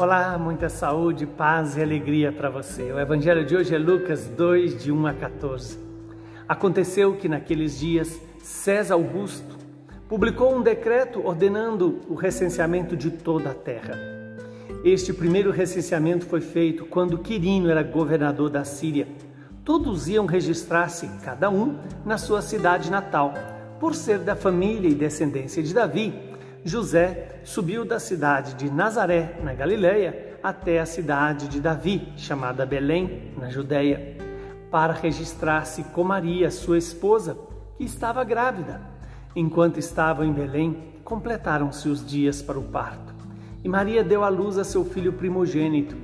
Olá, muita saúde, paz e alegria para você. O evangelho de hoje é Lucas 2, de 1 a 14. Aconteceu que naqueles dias César Augusto publicou um decreto ordenando o recenseamento de toda a terra. Este primeiro recenseamento foi feito quando Quirino era governador da Síria. Todos iam registrar-se, cada um, na sua cidade natal, por ser da família e descendência de Davi José subiu da cidade de Nazaré, na Galileia, até a cidade de Davi, chamada Belém, na Judéia, para registrar-se com Maria, sua esposa, que estava grávida. Enquanto estavam em Belém, completaram-se os dias para o parto. E Maria deu à luz a seu filho primogênito.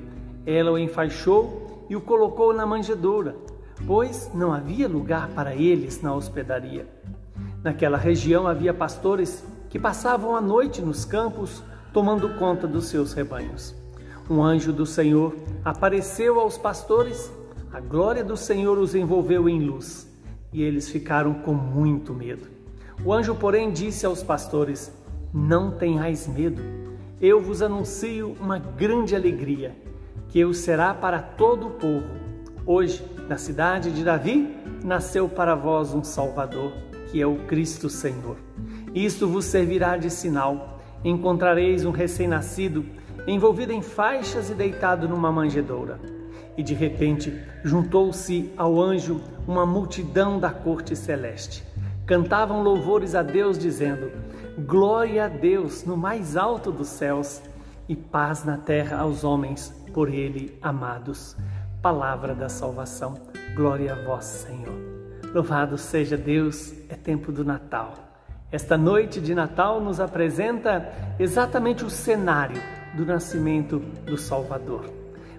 Ela o enfaixou e o colocou na manjedoura, pois não havia lugar para eles na hospedaria. Naquela região havia pastores que passavam a noite nos campos tomando conta dos seus rebanhos. Um anjo do Senhor apareceu aos pastores, a glória do Senhor os envolveu em luz e eles ficaram com muito medo. O anjo, porém, disse aos pastores: Não tenhais medo, eu vos anuncio uma grande alegria, que eu será para todo o povo. Hoje, na cidade de Davi, nasceu para vós um Salvador, que é o Cristo Senhor. Isto vos servirá de sinal. Encontrareis um recém-nascido envolvido em faixas e deitado numa manjedoura. E de repente juntou-se ao anjo uma multidão da corte celeste. Cantavam louvores a Deus, dizendo: Glória a Deus no mais alto dos céus e paz na terra aos homens por ele amados. Palavra da salvação. Glória a vós, Senhor. Louvado seja Deus, é tempo do Natal. Esta noite de Natal nos apresenta exatamente o cenário do nascimento do Salvador.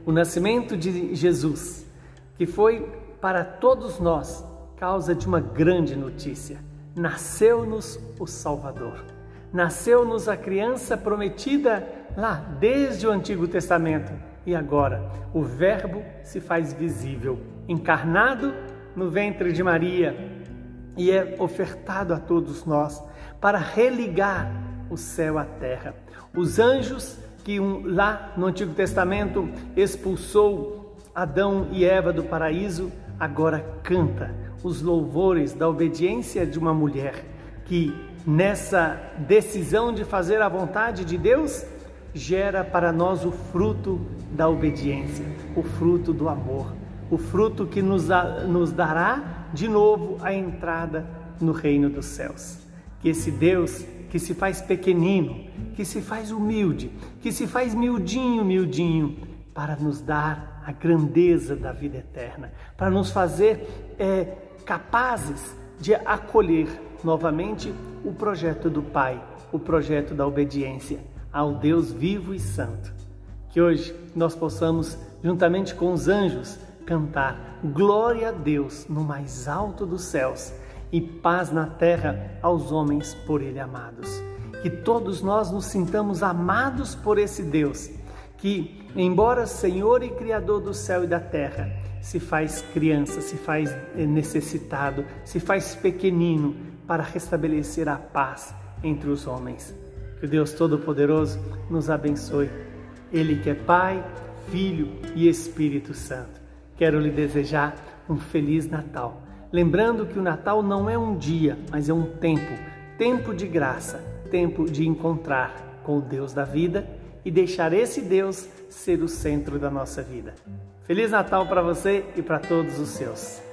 O nascimento de Jesus, que foi para todos nós causa de uma grande notícia. Nasceu-nos o Salvador. Nasceu-nos a criança prometida lá desde o Antigo Testamento. E agora o Verbo se faz visível, encarnado no ventre de Maria, e é ofertado a todos nós para religar o céu à terra. Os anjos que lá no Antigo Testamento expulsou Adão e Eva do paraíso, agora canta os louvores da obediência de uma mulher que nessa decisão de fazer a vontade de Deus gera para nós o fruto da obediência, o fruto do amor, o fruto que nos, nos dará de novo a entrada no reino dos céus. Que esse Deus que se faz pequenino, que se faz humilde, que se faz miudinho, miudinho, para nos dar a grandeza da vida eterna, para nos fazer é, capazes de acolher novamente o projeto do Pai, o projeto da obediência ao Deus vivo e santo. Que hoje nós possamos, juntamente com os anjos, cantar glória a Deus no mais alto dos céus e paz na terra aos homens por ele amados. Que todos nós nos sintamos amados por esse Deus, que, embora Senhor e Criador do céu e da terra, se faz criança, se faz necessitado, se faz pequenino para restabelecer a paz entre os homens. Que o Deus Todo-Poderoso nos abençoe. Ele que é Pai, Filho e Espírito Santo. Quero lhe desejar um feliz Natal. Lembrando que o Natal não é um dia, mas é um tempo tempo de graça, tempo de encontrar com o Deus da vida e deixar esse Deus ser o centro da nossa vida. Feliz Natal para você e para todos os seus.